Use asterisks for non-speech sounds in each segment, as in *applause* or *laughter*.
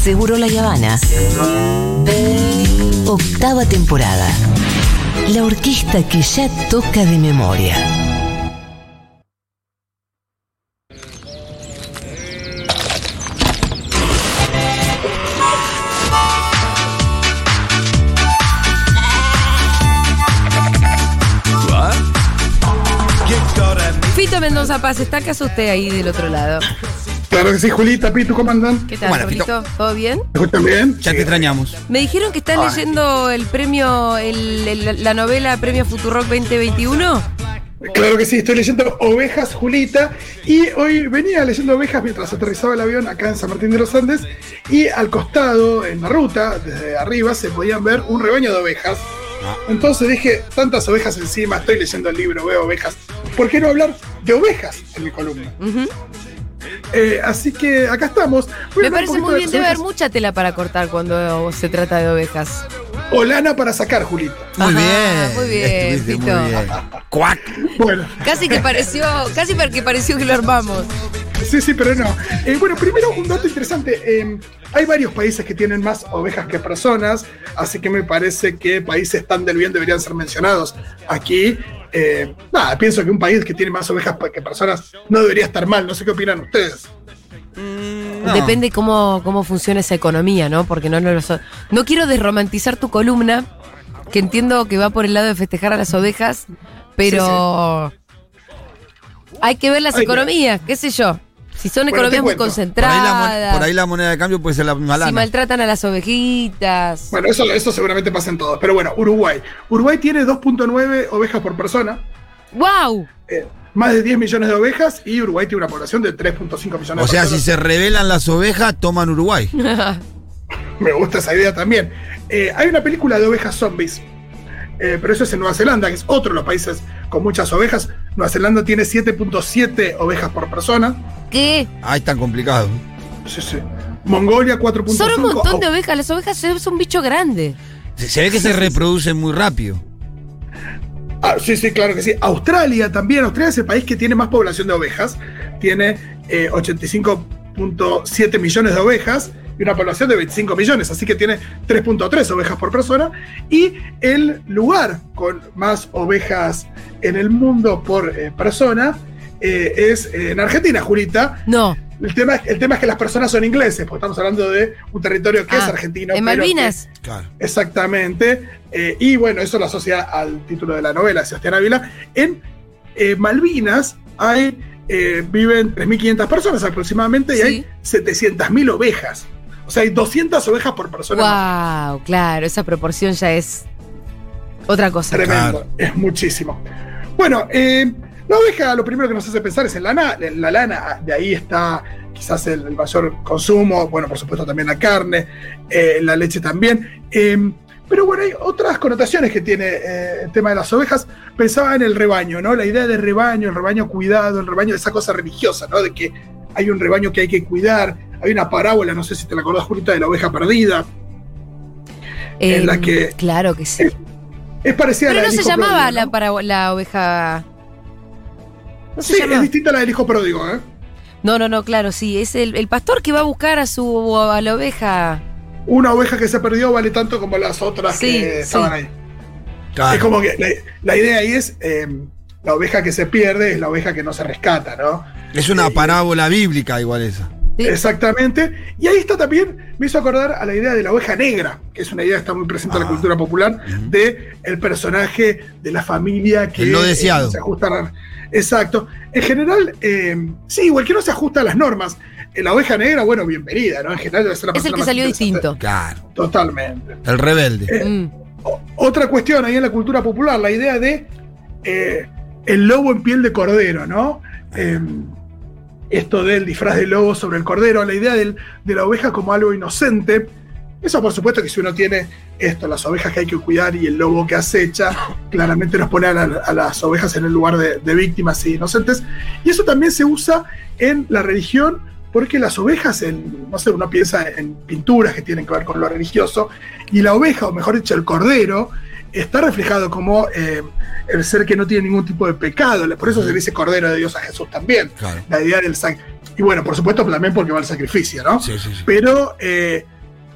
aseguró la Habana. Octava temporada. La orquesta que ya toca de memoria. Fito Mendoza Paz, ¿está acaso usted ahí del otro lado? Claro que sí, Julita, Pitu, ¿cómo andan? ¿Qué tal, Bueno, Fito? ¿Todo bien? ¿Me escuchan bien? Ya Sí. te extrañamos. Me dijeron que estás Ay. leyendo el premio, el- el- la novela Premio Futurock 2021. Claro que sí, estoy leyendo Ovejas, Julita, y hoy venía leyendo Ovejas mientras aterrizaba el avión acá en San Martín de los Andes, y al costado, en la ruta, desde arriba, se podían ver un rebaño de ovejas. Entonces dije, tantas ovejas encima, estoy leyendo el libro, veo ovejas, ¿por qué no hablar de ovejas en mi columna? Ujú. Eh, así que acá estamos. Voy Me parece muy bien, debe haber mucha tela para cortar cuando se trata de ovejas. O lana para sacar, Julita. Muy Ajá, bien. muy bien, Fito. muy bien. Cuac. Bueno. Casi que pareció, casi que pareció que lo armamos. Sí, sí, pero no. Eh, bueno, primero un dato interesante. Eh, hay varios países que tienen más ovejas que personas, así que me parece que países tan del bien deberían ser mencionados aquí. Eh, nada, pienso que un país que tiene más ovejas que personas no debería estar mal. No sé qué opinan ustedes. No. Depende cómo, cómo funciona esa economía, ¿no? Porque no, no lo so- No quiero desromantizar tu columna, que entiendo que va por el lado de festejar a las ovejas, pero hay que ver las economías, qué sé yo. Si son Bueno, economías muy cuento. Por ahí, la, concentradas, por ahí la moneda de cambio puede ser la misma si maltratan a las ovejitas. Bueno, eso, eso seguramente pasa en todos. Pero bueno, Uruguay. Uruguay tiene 2.9 ovejas por persona, ¡Wow! eh, más de 10 millones de ovejas, y Uruguay tiene una población de 3.5 millones O de sea, si personas. se revelan las ovejas, toman Uruguay. *laughs* Me gusta esa idea también. Eh, hay una película de ovejas zombies, eh, pero eso es en Nueva Zelanda, que es otro de los países con muchas ovejas. Nueva Zelanda tiene 7.7 ovejas por persona. ¿Qué? Ah, es tan complicado. Sí, sí. Mongolia 4.5. Son un montón de Au- ovejas. Las ovejas es un bicho grande. Se, se ve que se reproducen muy rápido. Ah, sí, sí, claro que sí. Australia también. Australia es el país que tiene más población de ovejas. Tiene eh, 85.7 millones de ovejas y una población de 25 millones. Así que tiene 3.3 ovejas por persona. Y el lugar con más ovejas en el mundo por eh, persona eh, es eh, en Argentina, Julita. No. El tema, es- el tema es que las personas son ingleses, porque estamos hablando de un territorio que Ah, es argentino. ¿En pero que- Malvinas? Claro. Exactamente. Eh, y bueno, eso lo asocia al título de la novela, Sebastián Ávila. En eh, Malvinas hay, eh, viven 3.500 personas aproximadamente y Sí. hay 700.000 ovejas. O sea, hay 200 ovejas por persona. Wow, claro, esa proporción ya es otra cosa. Tremendo, Claro. es muchísimo. Bueno, eh, la oveja lo primero que nos hace pensar es en la, na- en la lana, de ahí está quizás el, el mayor consumo, bueno, por supuesto también la carne, eh, la leche también. eh, pero bueno, hay otras connotaciones que tiene eh, el tema de las ovejas. Pensaba en el rebaño, ¿no? La idea de rebaño, el rebaño cuidado, el rebaño, esa cosa religiosa, ¿no? De que hay un rebaño que hay que cuidar. Hay una parábola, no sé si te la acordás, Julita, de la oveja perdida. en la que- Em, Claro que sí. Es parecida a Pero la no del se hijo llamaba pródigo, la, ¿no? para, la oveja. No se Sí, llama. es distinta a la del hijo pródigo, ¿eh? No, no, no, claro, sí. Es el, el pastor que va a buscar a su a la oveja. Una oveja que se perdió vale tanto como las otras Sí, que sí. estaban ahí. Claro. Es como que la, la idea ahí es eh, la oveja que se pierde es la oveja que no se rescata, ¿no? Es una parábola bíblica igual esa. Sí. Exactamente. Y ahí está también, me hizo acordar a la idea de la oveja negra, que es una idea que está muy presente en la Ah. cultura popular, Ujú. de el personaje de la familia que no eh, deseado. se ajusta a- Exacto. En general, eh, sí, igual que no se ajusta a las normas. Eh, La oveja negra, bueno, bienvenida, ¿no? En general debe ser la Es el que salió distinto. Claro. Totalmente. El rebelde. Eh, Mm. Otra cuestión ahí en la cultura popular, la idea de eh, el lobo en piel de cordero, ¿no? Esto del disfraz de lobo sobre el cordero, la idea del- de la oveja como algo inocente. Eso por supuesto que si uno tiene esto, las ovejas que hay que cuidar y el lobo que acecha, *laughs* claramente nos pone a, la- a las ovejas en el lugar de, de víctimas e inocentes. Y eso también se usa en la religión porque las ovejas, en, no sé, uno piensa en pinturas que tienen que ver con lo religioso, y la oveja, o mejor dicho, el cordero, está reflejado como eh, el ser que no tiene ningún tipo de pecado. Por eso se dice Cordero de Dios a Jesús también. Claro. La idea del sac Y bueno, por supuesto también porque va al sacrificio, ¿no? Sí, sí, sí. Pero eh,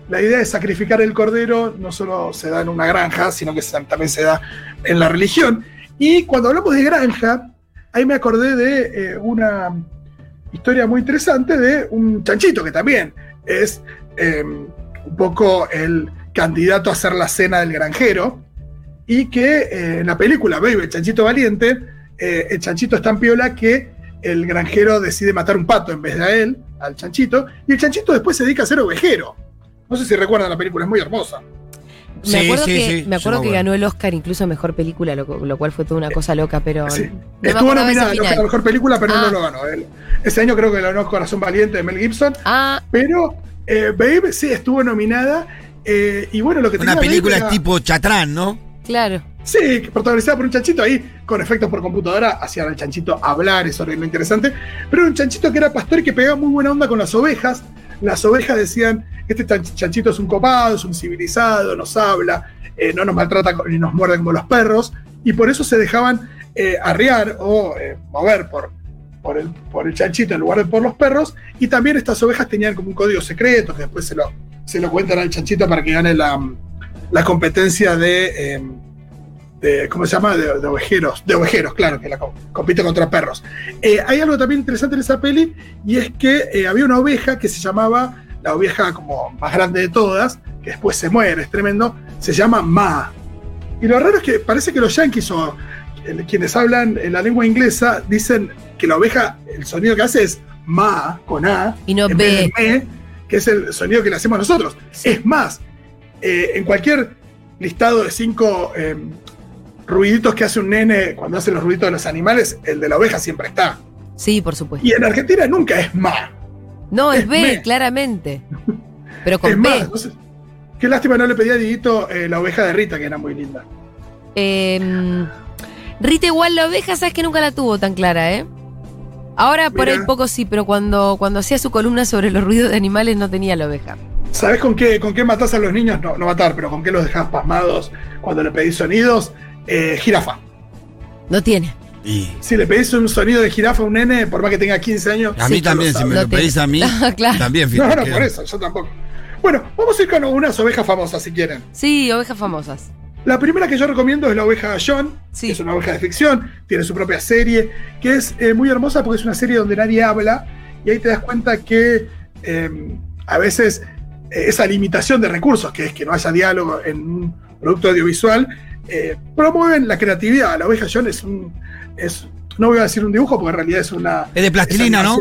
la idea de sacrificar el cordero no solo se da en una granja, sino que también se da en la religión. Y cuando hablamos de granja, ahí me acordé de eh, una historia muy interesante de un chanchito que también es un poco el candidato a ser la cena del granjero y que eh, en la película Baby, el chanchito valiente, eh, el chanchito es tan piola que el granjero decide matar un pato en vez de a él, al chanchito, y el chanchito después se dedica a ser ovejero. No sé si recuerdan la película, es muy hermosa. Me Sí, acuerdo, sí, que, sí, me acuerdo que ganó el Oscar incluso a mejor película, lo, lo cual fue toda una cosa loca, pero. Sí. no Estuvo nominada a mejor película, pero Ah. no lo ganó. Él- Ese año creo que ganó Corazón Valiente de Mel Gibson, Ah, pero eh, Babe sí estuvo nominada. eh, y bueno, lo que Una tenía Babe película era- tipo Chatrán, ¿no? Claro. Sí, protagonizada por un chanchito ahí, con efectos por computadora, hacían al chanchito hablar, eso era interesante. Pero era un chanchito que era pastor y que pegaba muy buena onda con las ovejas. Las ovejas decían, este chan- chanchito es un copado, es un civilizado, nos habla, eh, no nos maltrata ni nos muerde como los perros. Y por eso se dejaban eh, arriar o eh, mover por, el, chanchito en lugar de por los perros. Y también estas ovejas tenían como un código secreto que después se lo cuentan al chanchito para que gane la, la competencia de... de, ¿cómo se llama? De, de ovejeros, de ovejeros, claro, que la co- compite contra perros. Eh, hay algo también interesante en esa peli, y es que eh, había una oveja que se llamaba, la oveja como más grande de todas, que después se muere, es tremendo, se llama Ma. Y lo raro es que parece que los yankees o eh, quienes hablan en la lengua inglesa dicen que la oveja, el sonido que hace es Ma, con A, Y no en B. vez de me, que es el sonido que le hacemos nosotros. Es más, eh, en cualquier listado de cinco eh, ruiditos que hace un nene cuando hace los ruiditos de los animales, el de la oveja siempre está. Sí, por supuesto. Y en Argentina nunca es ma. No, es es B, me. claramente. *laughs* Pero con es B. más. entonces, qué lástima no le pedí a Dieguito eh, la oveja de Rita, que era muy linda. Eh, Rita igual la oveja, sabes que nunca la tuvo tan clara, ¿eh? Ahora por ahí poco sí, pero cuando, cuando hacía su columna sobre los ruidos de animales no tenía la oveja. ¿Sabes con qué, con qué matás a los niños? No, no matar, pero con qué los dejás pasmados cuando le pedís sonidos. Eh, jirafa. No tiene. Y Si le pedís un sonido de jirafa a un nene, por más que tenga 15 años. a mí sí también, si me No lo pedís a mí, *laughs* Claro. también, No, fíjate. no, que- por eso, yo tampoco. Bueno, vamos a ir con unas ovejas famosas si quieren. Sí, ovejas famosas. La primera que yo recomiendo es la oveja John, Sí. que es una oveja de ficción, tiene su propia serie, que es eh, muy hermosa porque es una serie donde nadie habla y ahí te das cuenta que eh, a veces esa limitación de recursos, que es que no haya diálogo en un producto audiovisual, eh, promueven la creatividad. La oveja John es un... Es, no voy a decir un dibujo porque en realidad es una... Es de plastilina, ¿no?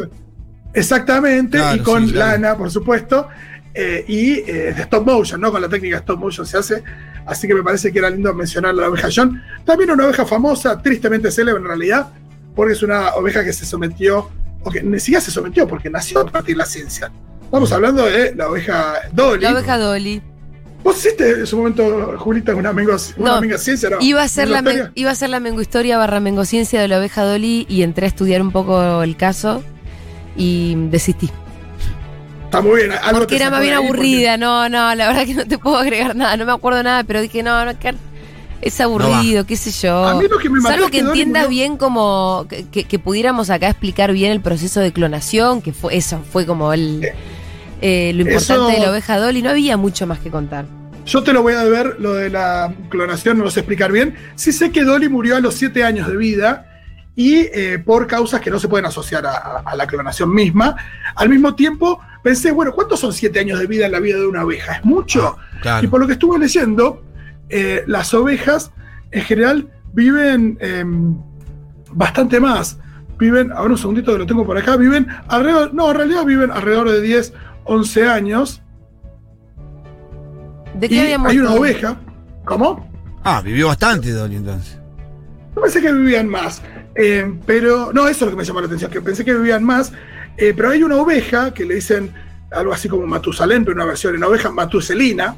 Exactamente, Claro, y con sí, claro. lana, por supuesto, eh, y eh, de stop motion, ¿no? Con la técnica stop motion se hace, así que me parece que era lindo mencionar la oveja John. También una oveja famosa, tristemente célebre en realidad, porque es una oveja que se sometió, o que ni siquiera se sometió, porque nació a partir de la ciencia. Estamos hablando de la oveja Dolly. La oveja Dolly. ¿Vos hiciste en su momento, Julita, una mengo, una No, ciencia? No? Iba a ser la, ¿Mengo men- iba a ser la mengohistoria barra mengociencia de la oveja Dolly y entré a estudiar un poco el caso y desistí. Está muy bien. algo Porque era más bien porque- aburrida, no, no, la verdad que no te puedo agregar nada, no me acuerdo nada, pero dije, no, no, que- es aburrido, qué sé yo. A mí lo que me mató Salvo es que entiendas murió- bien como que pudiéramos acá explicar bien el proceso de clonación, que fue eso, fue como el Eh, eh, lo importante eso- de la oveja Dolly, no había mucho más que contar. Yo te lo voy a ver, lo de la clonación, no lo sé explicar bien. Sí sé que Dolly murió a los 7 años de vida y eh, por causas que no se pueden asociar a, a- a la clonación misma. Al mismo tiempo, pensé, bueno, ¿cuántos son 7 años de vida en la vida de una oveja? ¿Es mucho? Ah, Claro. Y por lo que estuve leyendo, eh, las ovejas en general viven em, bastante más. Viven, a ver un segundito que lo tengo por acá, viven alrededor, no, en realidad viven alrededor de 10, 11 años. ¿De Y qué habíamos hay una oveja. ¿Cómo? Ah, vivió bastante Dolly entonces. Yo pensé que vivían más, eh, pero no, eso es lo que me llamó la atención, que pensé que vivían más, eh, pero hay una oveja que le dicen algo así como Matusalén, pero una versión en oveja Matuselina,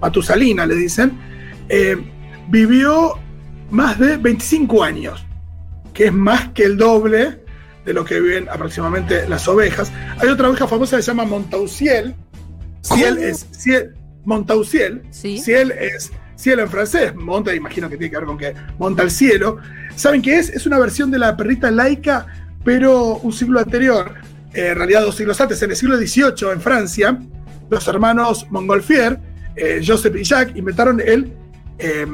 Matusalina le dicen, eh, vivió más de 25 años, que es más que el doble de lo que viven aproximadamente las ovejas. Hay otra oveja famosa que se llama Montausiel. Ciel es Ciel, Montausiel. Sí. Ciel es cielo en francés, monta, imagino que tiene que ver con que monta el cielo. ¿Saben qué es? Es una versión de la perrita laica, pero un siglo anterior, eh, en realidad dos siglos antes, en el siglo XVIII en Francia, los hermanos Montgolfier, eh, Joseph y Jacques, inventaron el eh,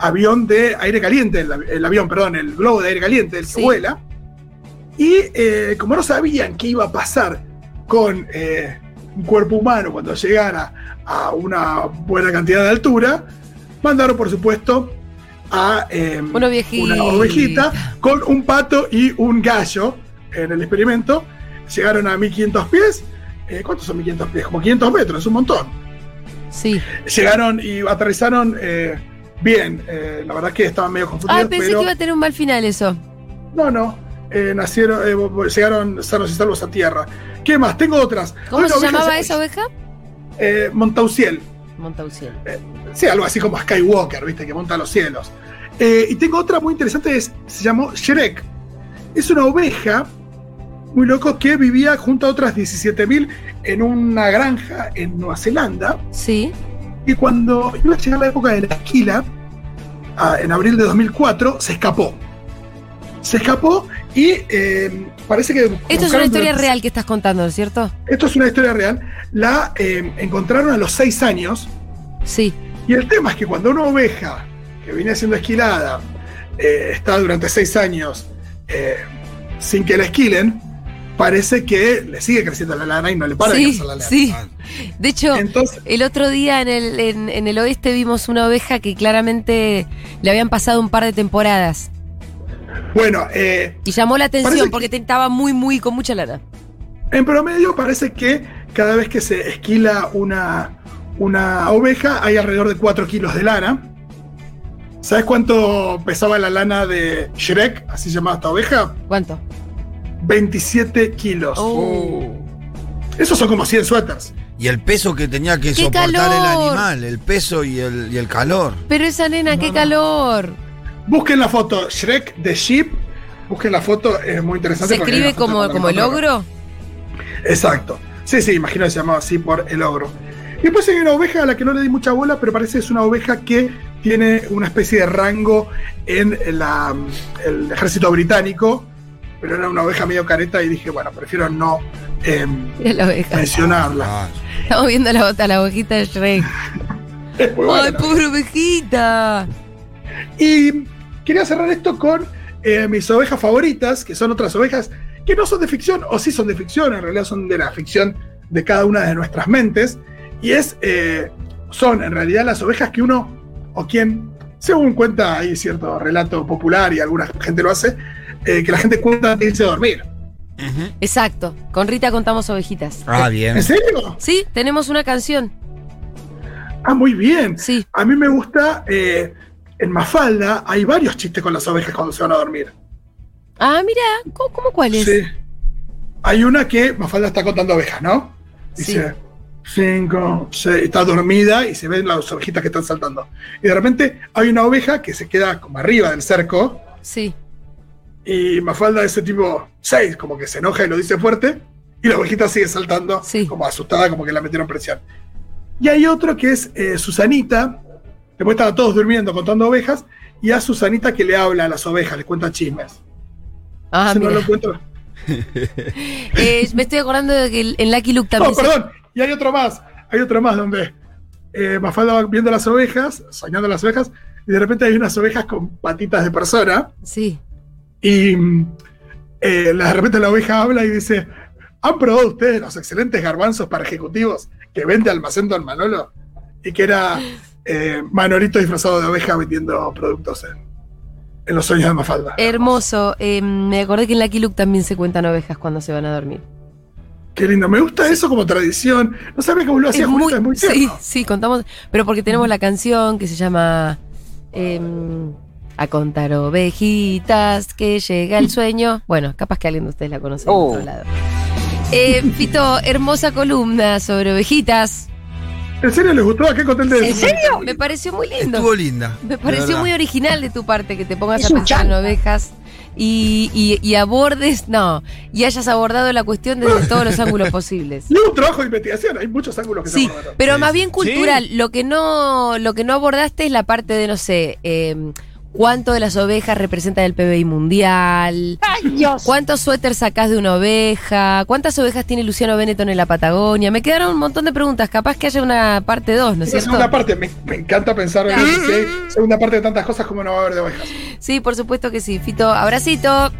avión de aire caliente, el, el avión, perdón, el globo de aire caliente, el que Sí. vuela. Y eh, como no sabían qué iba a pasar con eh, un cuerpo humano cuando llegara a una buena cantidad de altura, mandaron, por supuesto, a eh, Una ovejita. una ovejita con un pato y un gallo en el experimento. Llegaron a 1500 pies. Eh, ¿Cuántos son 1500 pies? Como 500 metros, es un montón. Sí. Llegaron y aterrizaron bien. La verdad que estaban medio confundidos. Ay, pensé pero que iba a tener un mal final eso. No, no. Eh, nacieron, eh, llegaron sanos y salvos a tierra. ¿Qué más? Tengo otras. ¿Cómo se oveja llamaba esa oveja? Eh, Montausiel. Montausiel. Sí, algo así como Skywalker, ¿viste? Que monta los cielos. Eh, y tengo otra muy interesante, es- se llamó Shrek. Es una oveja muy loco que vivía junto a otras 17.000 en una granja en Nueva Zelanda. Sí. Y cuando iba a llegar la época de la esquila, ah, en abril de 2004, se escapó. Se escapó y eh, parece que... Esto es una historia durante- real que estás contando, ¿no es cierto? Esto es una historia real. La eh, encontraron a los seis años Sí. y el tema es que cuando una oveja que viene siendo esquilada eh, está durante seis años sin que la esquilen, parece que le sigue creciendo la lana y no le para de crecer la lana. sí. De hecho, Entonces, el otro día en el, en, en el oeste vimos una oveja que claramente le habían pasado un par de temporadas. Bueno, eh, Y llamó la atención que- porque te- estaba muy, muy con mucha lana. en promedio parece que cada vez que se esquila una, una oveja hay alrededor de 4 kilos de lana. ¿Sabes cuánto pesaba la lana de Shrek, así llamada esta oveja? ¿Cuánto? 27 kilos. Oh. Esos son como 100 suéteres. Y el peso que tenía que ¡Qué soportar el animal, el peso y el, y el calor. Pero esa nena, No, qué no. calor. Busquen la foto Shrek de Sheep. Busquen la foto, es muy interesante. ¿Se escribe como, como el ogro? Exacto. Sí, sí, imagino que se llamaba así por el ogro. Y después hay una oveja a la que no le di mucha bola, pero parece que es una oveja que tiene una especie de rango en la- el ejército británico. Pero era una oveja medio careta y dije, bueno, prefiero no em, Mira la oveja. mencionarla. Ah, Estamos viendo la, bota, la ovejita de Shrek. *laughs* Es muy buena ¡Ay, la pobre ovejita! Y quería cerrar esto con eh, mis ovejas favoritas, que son otras ovejas que no son de ficción, o sí son de ficción, en realidad son de la ficción de cada una de nuestras mentes. Y es, eh, son en realidad las ovejas que uno, o quien, según cuenta ahí cierto relato popular y alguna gente lo hace, eh, que la gente cuenta antes de irse a dormir. Exacto. Con Rita contamos ovejitas. Ah, bien. ¿En serio? Sí, tenemos una canción. Ah, muy bien. Sí. A mí me gusta, eh, en Mafalda hay varios chistes con las ovejas cuando se van a dormir. Ah, mira, ¿cómo, cómo cuál es? Sí. Hay una que Mafalda está contando ovejas, ¿no? Dice, cinco, seis, está dormida y se ven las ovejitas que están saltando. Y de repente hay una oveja que se queda como arriba del cerco Sí. y Mafalda ese tipo, seis, como que se enoja y lo dice fuerte y la ovejita sigue saltando Sí. como asustada, como que la metieron presión. Y hay otro que es eh, Susanita, después estaban todos durmiendo contando ovejas y a Susanita que le habla a las ovejas, le cuenta chismes. Ah, Ese no lo encuentro. *laughs* Eh, me estoy acordando de que en Lucky Luke también. No, se- perdón. Y hay otro más. Hay otro más donde eh, Mafalda va viendo las ovejas, soñando las ovejas, y de repente hay unas ovejas con patitas de persona. Sí. Y eh, de repente la oveja habla y dice: ¿Han probado ustedes los excelentes garbanzos para ejecutivos que vende Almacén Don Manolo? Y que era eh, Manolito disfrazado de oveja vendiendo productos en, en los sueños de Mafalda. Hermoso. Eh, me acordé que en Lucky Luke también se cuentan ovejas cuando se van a dormir. Qué lindo. Me gusta eso como tradición. No sabía cómo lo hacía Es Julita, es muy sí, tierno. sí, contamos. Pero porque tenemos la canción que se llama em, A contar ovejitas, que llega el sueño. Bueno, capaz que alguien de ustedes la conoce de Oh. otro lado. Eh, Fito, hermosa columna sobre ovejitas. ¿En serio les gustó? ¿A qué contente ¿En serio? Me pareció muy lindo. Estuvo linda. Me pareció muy original de tu parte que te pongas Es a pensar en ovejas y, y- y abordes, no, y hayas abordado la cuestión desde todos los ángulos posibles. *laughs* Y es un trabajo de investigación, hay muchos ángulos que Sí, se abordan. pero Sí, más bien cultural. Lo que no, lo que no abordaste es la parte de, no sé, eh, cuánto de las ovejas representan el PBI mundial. ¿Cuántos suéteres sacás de una oveja? ¿Cuántas ovejas tiene Luciano Benetton en la Patagonia? Me quedaron un montón de preguntas. Capaz que haya una parte 2, ¿no es Esa cierto? segunda parte, me, me encanta pensar en hay segunda parte de tantas cosas como no va a haber de ovejas. Sí, por supuesto que sí. Fito, abracito.